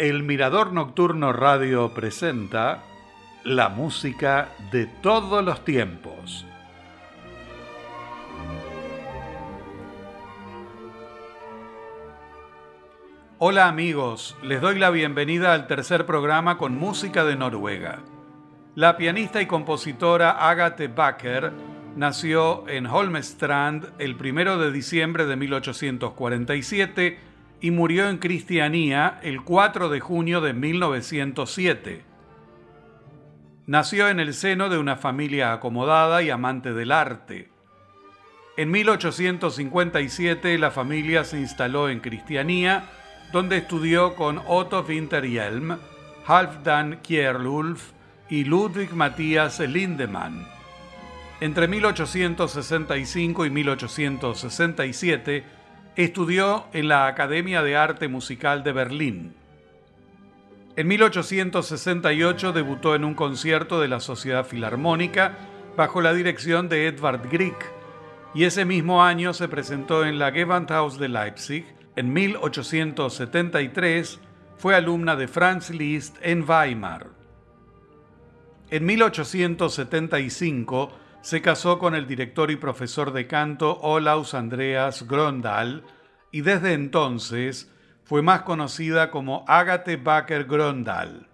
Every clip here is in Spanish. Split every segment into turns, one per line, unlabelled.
El Mirador Nocturno Radio presenta la música de todos los tiempos. Hola amigos, les doy la bienvenida al tercer programa con música de Noruega. La pianista y compositora Agathe Bakker nació en Holmestrand el 1 de diciembre de 1847 y murió en Cristianía el 4 de junio de 1907. Nació en el seno de una familia acomodada y amante del arte. En 1857 la familia se instaló en Cristianía, donde estudió con Otto Winterhjelm, Halfdan Kierulf y Ludwig Matthias Lindemann. Entre 1865 y 1867 estudió en la Academia de Arte Musical de Berlín. En 1868 debutó en un concierto de la Sociedad Filarmónica bajo la dirección de Edvard Grieg y ese mismo año se presentó en la Gewandhaus de Leipzig. En 1873 fue alumna de Franz Liszt en Weimar. En 1875 se casó con el director y profesor de canto Olaus Andreas Grondal y desde entonces fue más conocida como Agathe Baker Grondal.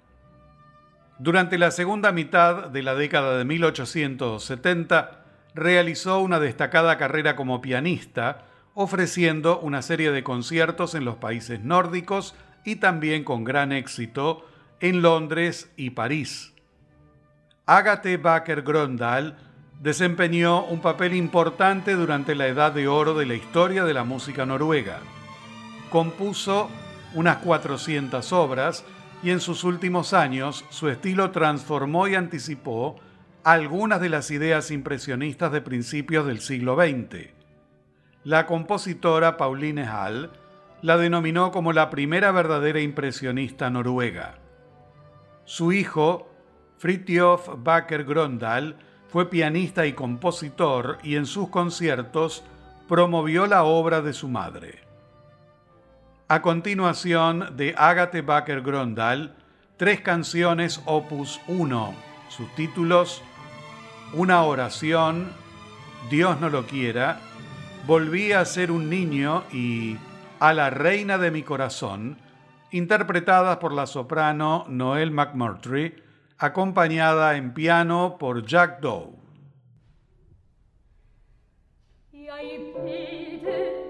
Durante la segunda mitad de la década de 1870 realizó una destacada carrera como pianista, ofreciendo una serie de conciertos en los países nórdicos y también con gran éxito en Londres y París. Agathe Baker Grondal desempeñó un papel importante durante la Edad de Oro de la historia de la música noruega. Compuso unas 400 obras y en sus últimos años su estilo transformó y anticipó algunas de las ideas impresionistas de principios del siglo XX. La compositora Pauline Hall la denominó como la primera verdadera impresionista noruega. Su hijo, Fritjof Baker Grondal, fue pianista y compositor y en sus conciertos promovió la obra de su madre. A continuación de Agathe Baker Grondal, tres canciones opus 1, sus títulos Una oración, Dios no lo quiera, Volví a ser un niño y A la reina de mi corazón, interpretadas por la soprano Noel McMurtry, acompañada en piano por Jack Doe.
Tes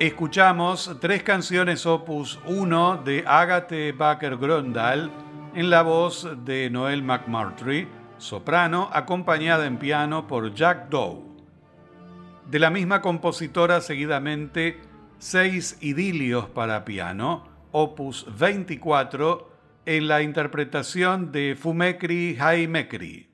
Escuchamos tres canciones opus 1 de Agathe Baker Grondal en la voz de Noel McMurtry, soprano, acompañada en piano por Jack Doe. De la misma compositora seguidamente seis idilios para piano, opus 24, en la interpretación de Fumekri Haimekri.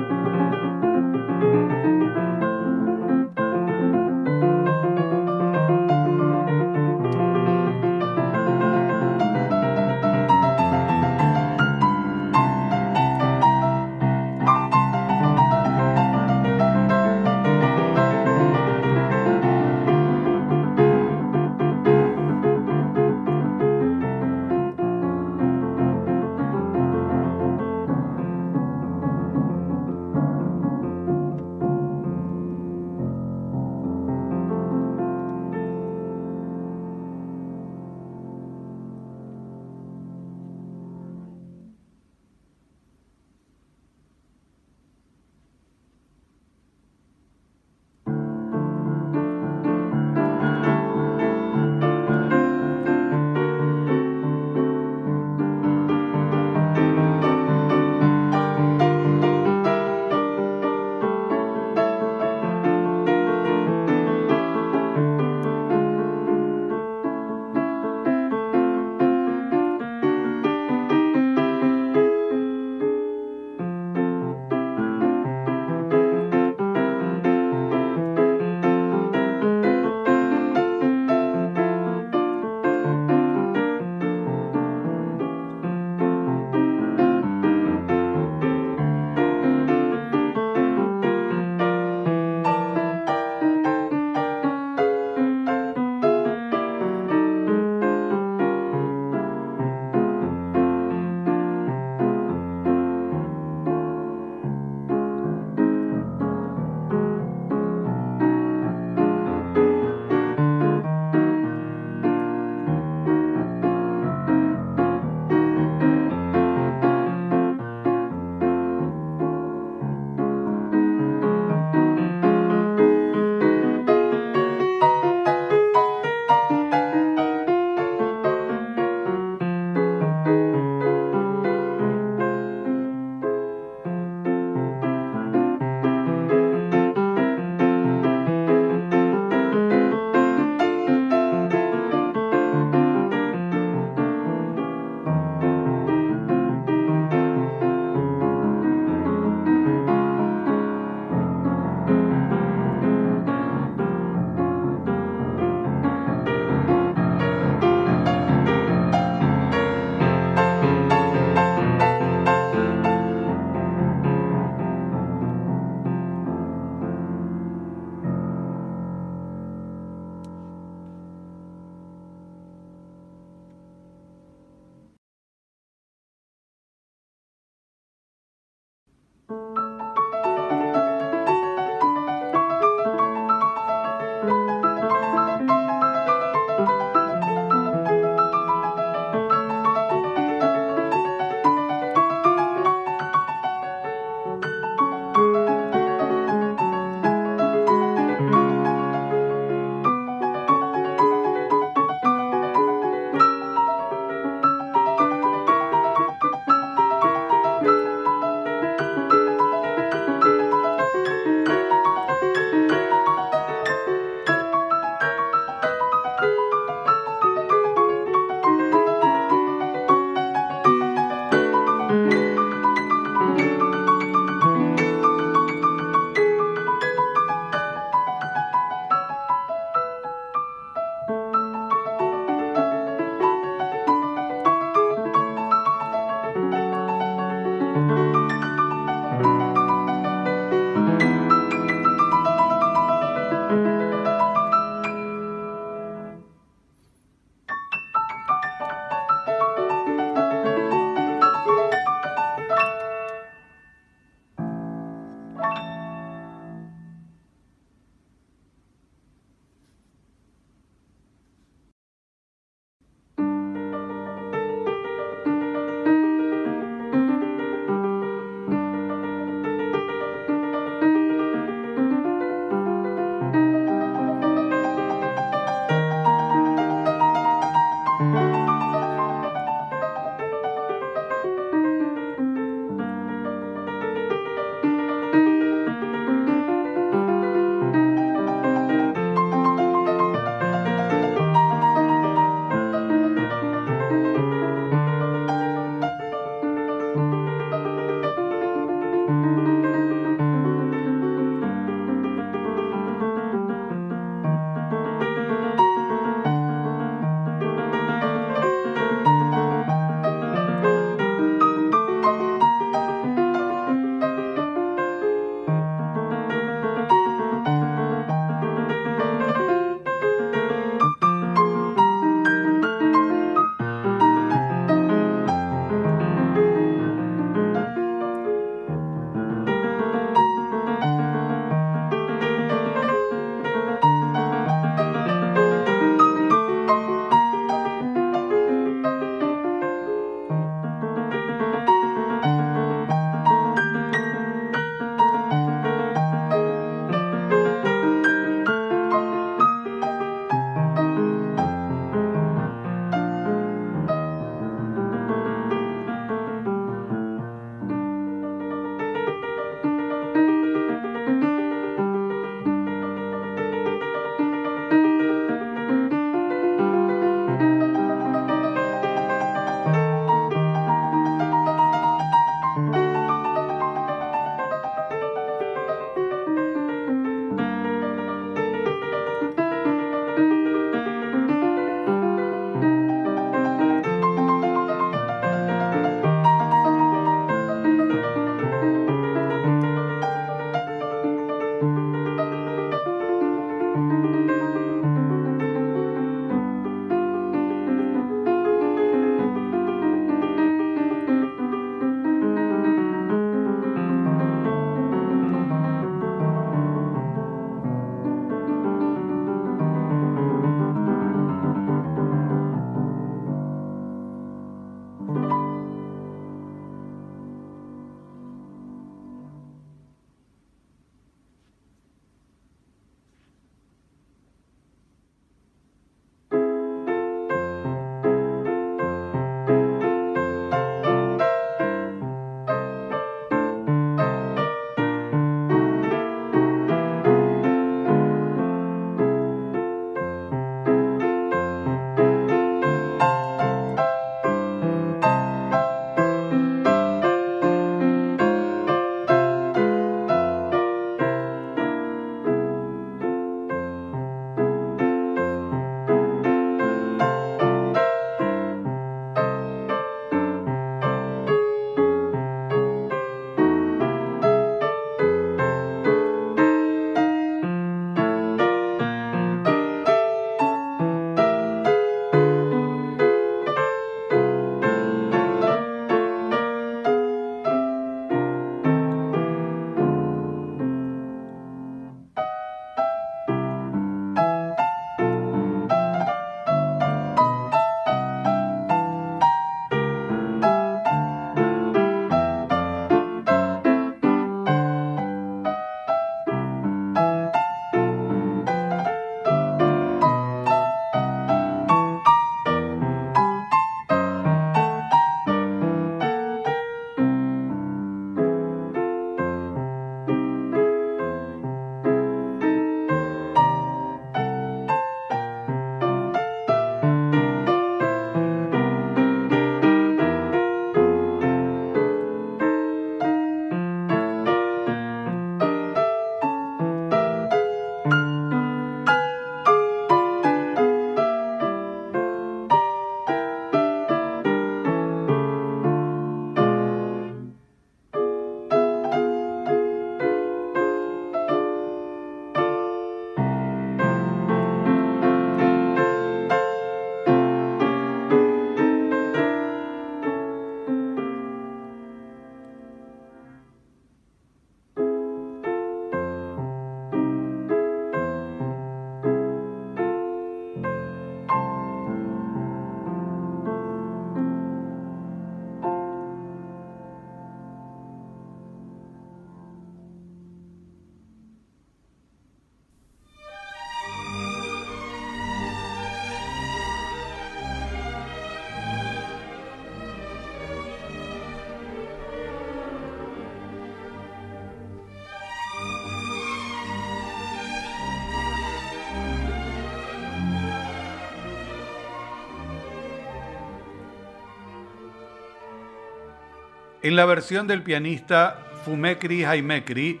En la versión del pianista Fumekri Jaimekri,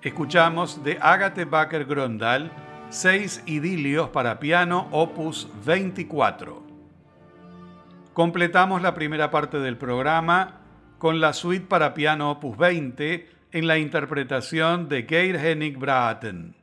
escuchamos de Agathe Baker Grondal seis idilios para piano opus 24. Completamos la primera parte del programa con la suite para piano opus 20 en la interpretación de Geir Hennig Braten.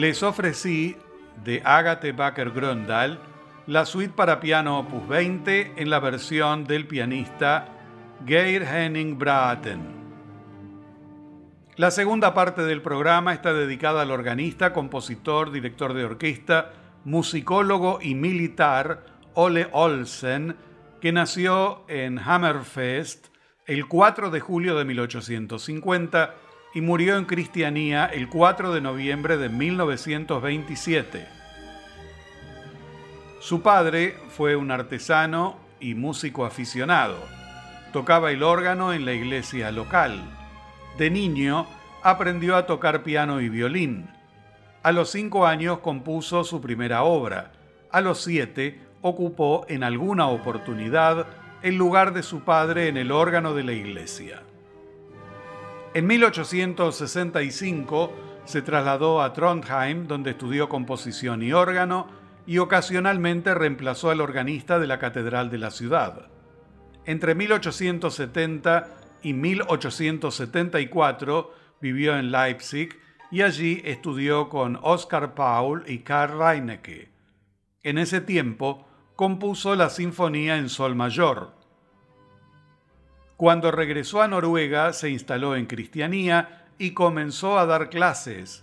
Les ofrecí de Agathe Baker Gröndal la suite para piano opus 20 en la versión del pianista Geir Henning Braten. La segunda parte del programa está dedicada al organista, compositor, director de orquesta, musicólogo y militar Ole Olsen, que nació en Hammerfest el 4 de julio de 1850 y murió en Cristianía el 4 de noviembre de 1927. Su padre fue un artesano y músico aficionado. Tocaba el órgano en la iglesia local. De niño aprendió a tocar piano y violín. A los cinco años compuso su primera obra. A los siete ocupó en alguna oportunidad el lugar de su padre en el órgano de la iglesia. En 1865 se trasladó a Trondheim, donde estudió composición y órgano, y ocasionalmente reemplazó al organista de la catedral de la ciudad. Entre 1870 y 1874 vivió en Leipzig y allí estudió con Oscar Paul y Karl Reinecke. En ese tiempo compuso la Sinfonía en Sol Mayor, cuando regresó a Noruega se instaló en Cristianía y comenzó a dar clases.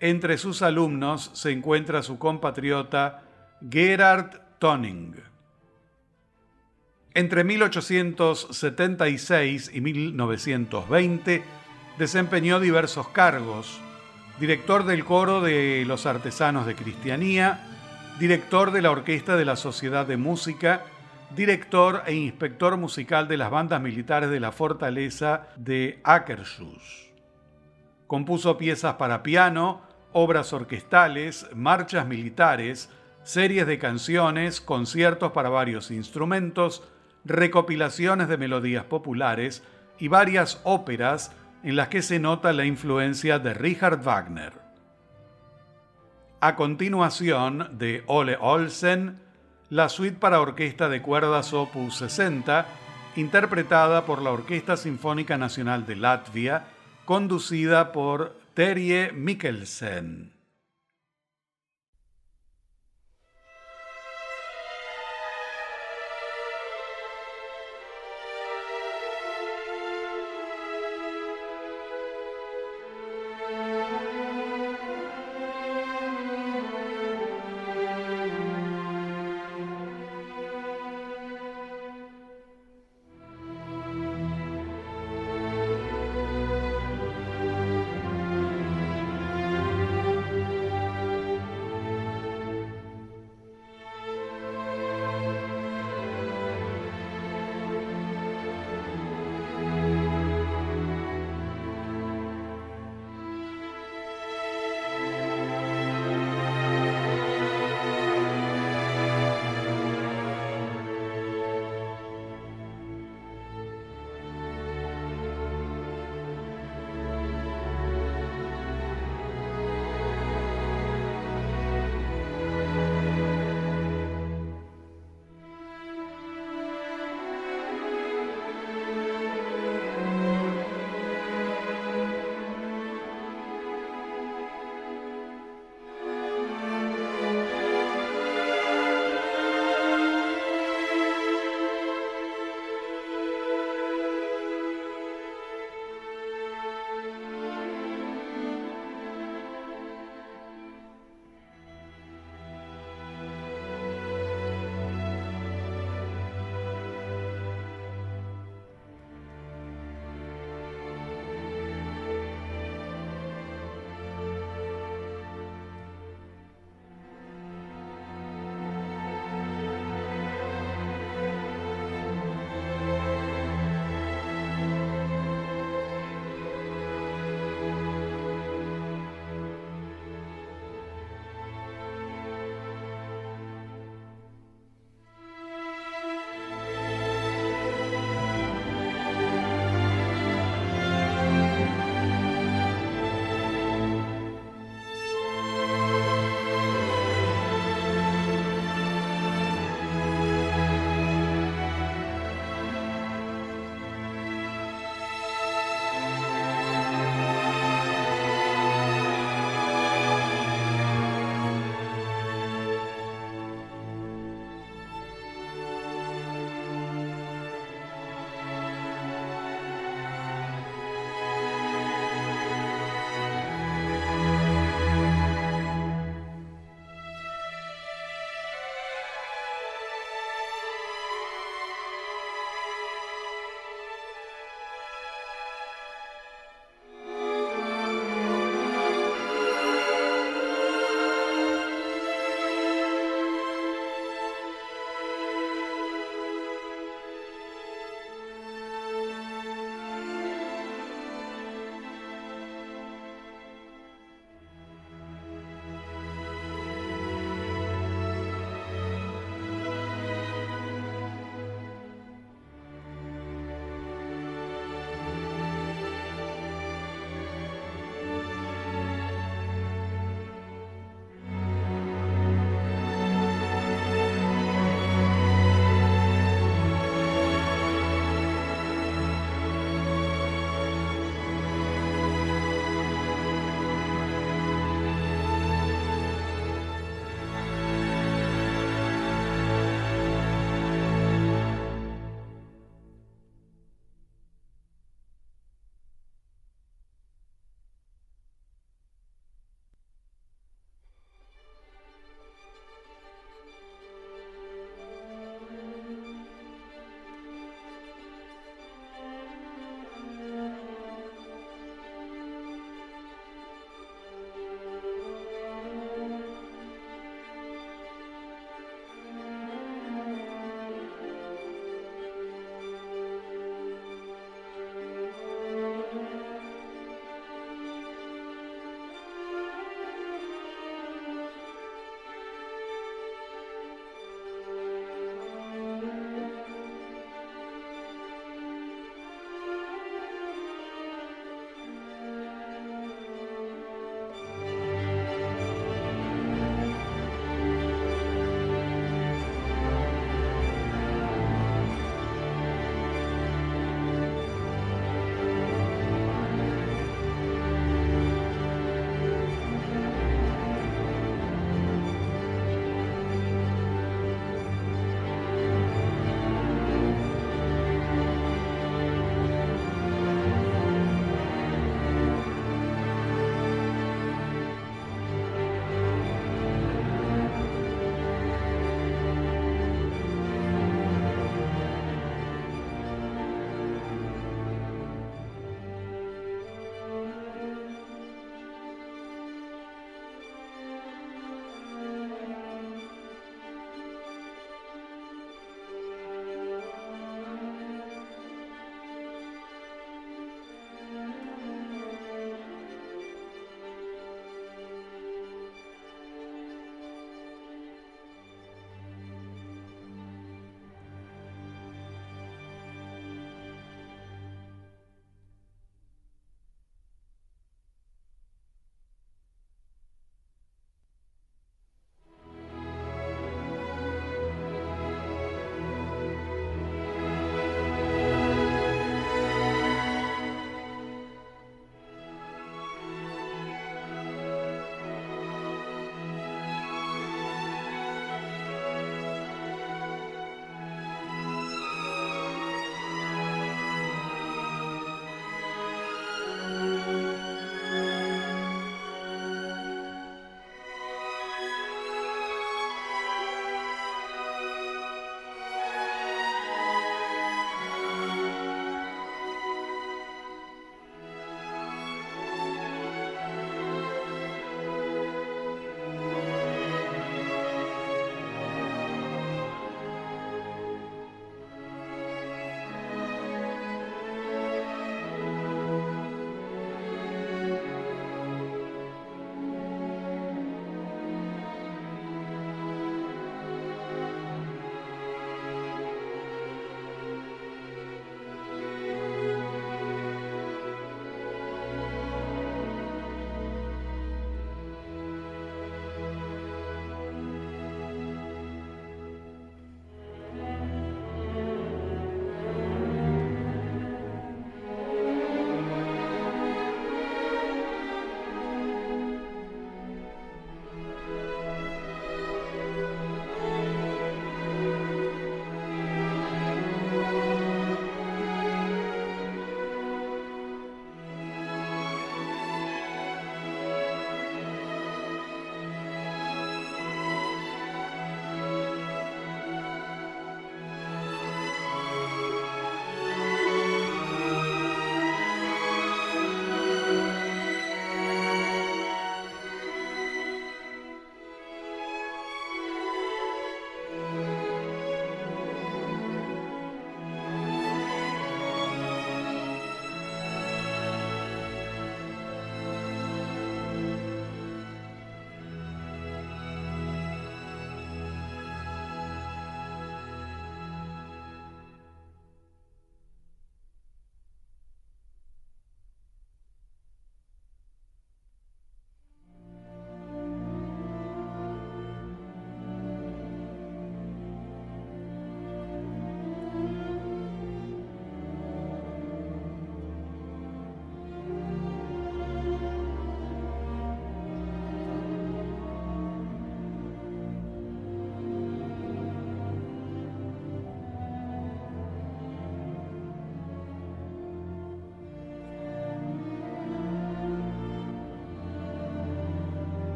Entre sus alumnos se encuentra su compatriota Gerard Tonning. Entre 1876 y 1920 desempeñó diversos cargos, director del coro de los artesanos de Cristianía, director de la orquesta de la Sociedad de Música director e inspector musical de las bandas militares de la fortaleza de Akershus. Compuso piezas para piano, obras orquestales, marchas militares, series de canciones, conciertos para varios instrumentos, recopilaciones de melodías populares y varias óperas en las que se nota la influencia de Richard Wagner. A continuación de Ole Olsen, la suite para orquesta de cuerdas Opus 60, interpretada por la Orquesta Sinfónica Nacional de Latvia, conducida por Terje Mikkelsen.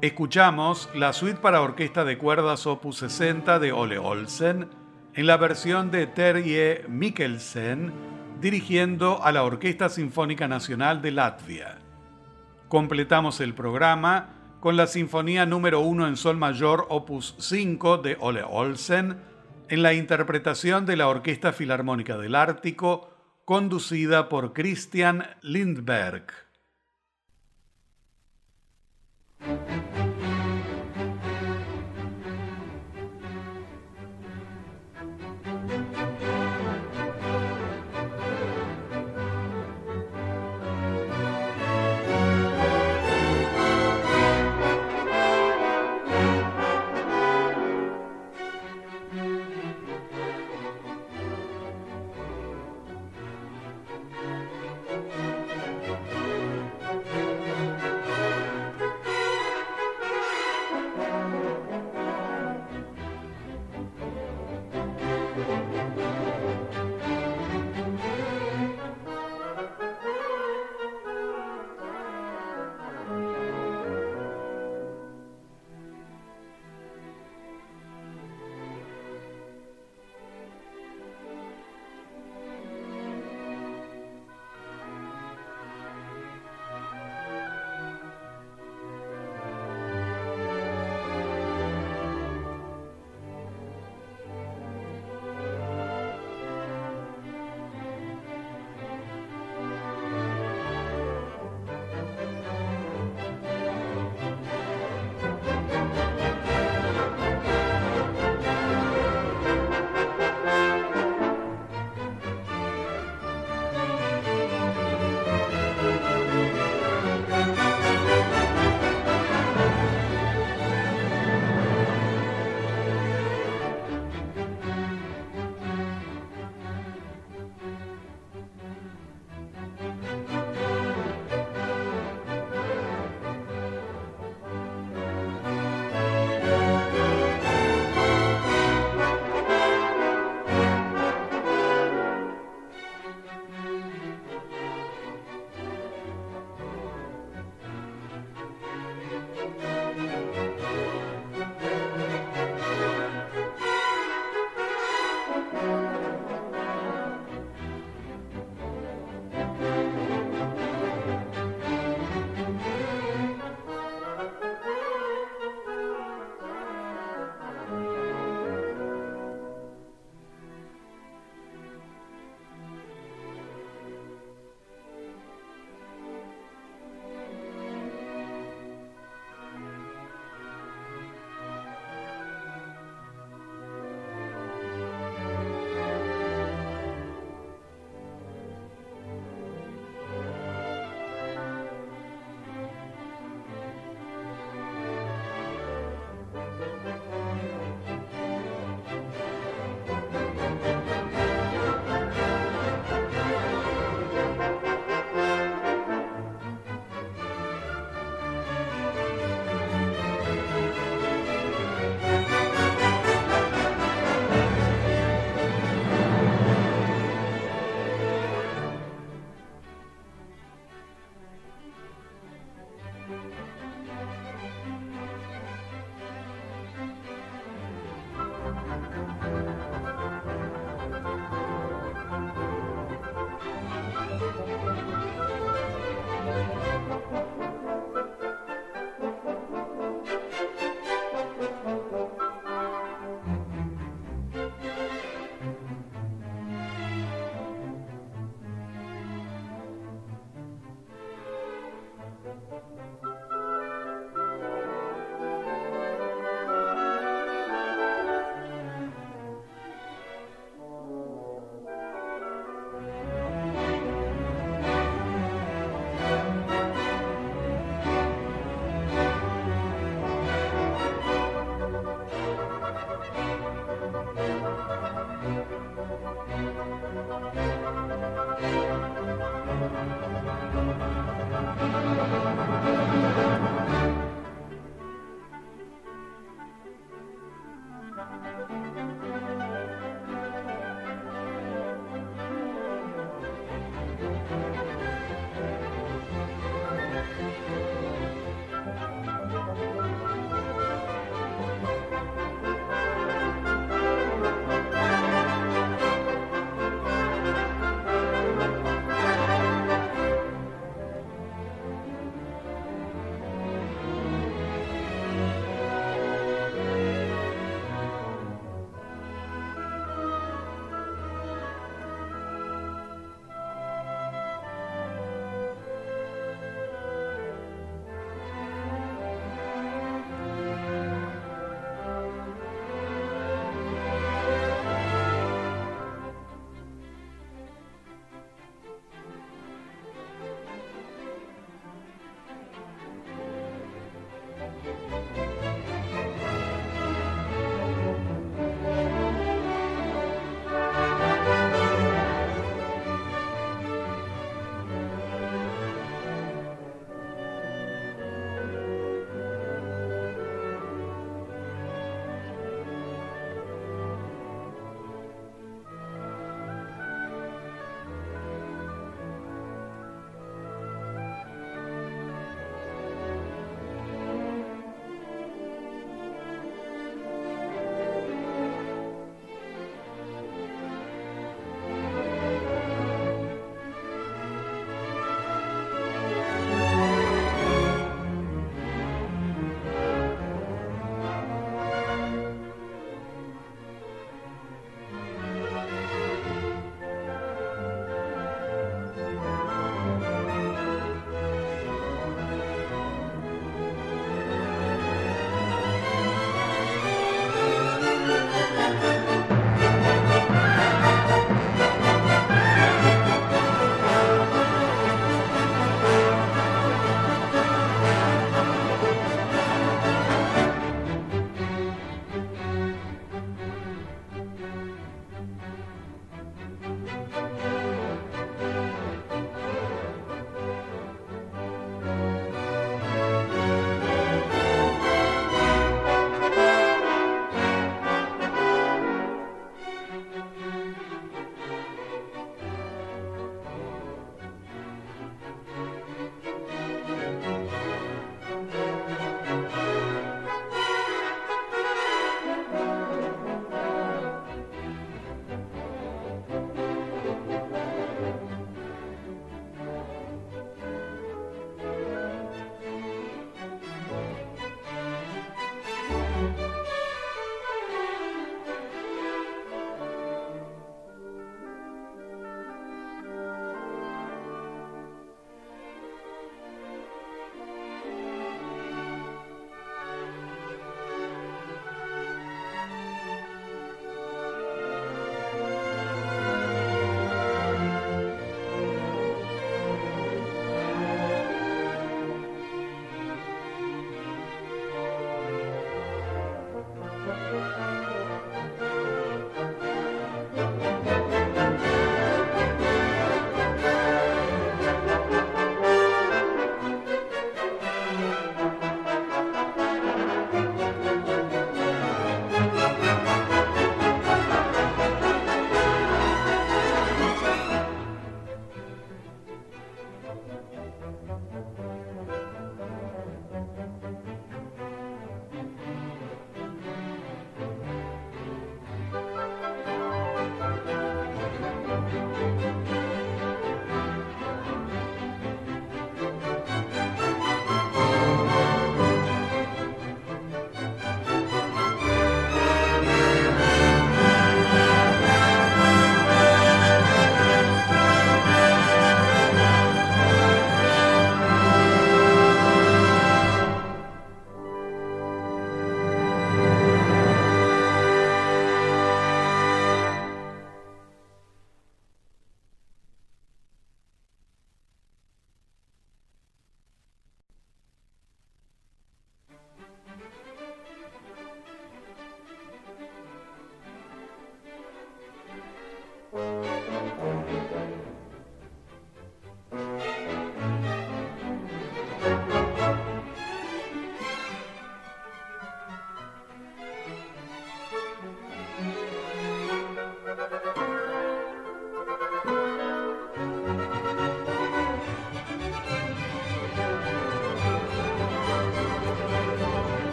Escuchamos la suite para orquesta de cuerdas opus 60 de Ole Olsen en la versión de Terje Mikkelsen dirigiendo a la Orquesta Sinfónica Nacional de Latvia. Completamos el programa con la Sinfonía número 1 en Sol Mayor opus 5 de Ole Olsen en la interpretación de la Orquesta Filarmónica del Ártico conducida por Christian Lindberg. Thank you.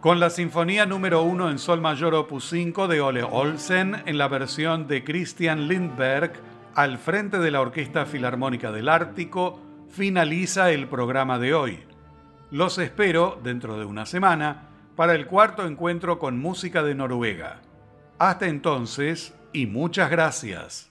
Con la Sinfonía número 1 en Sol Mayor Opus 5 de Ole Olsen en la versión de Christian Lindberg al frente de la Orquesta Filarmónica del Ártico, finaliza el programa de hoy. Los espero dentro de una semana para el cuarto encuentro con música de Noruega. Hasta entonces y muchas gracias.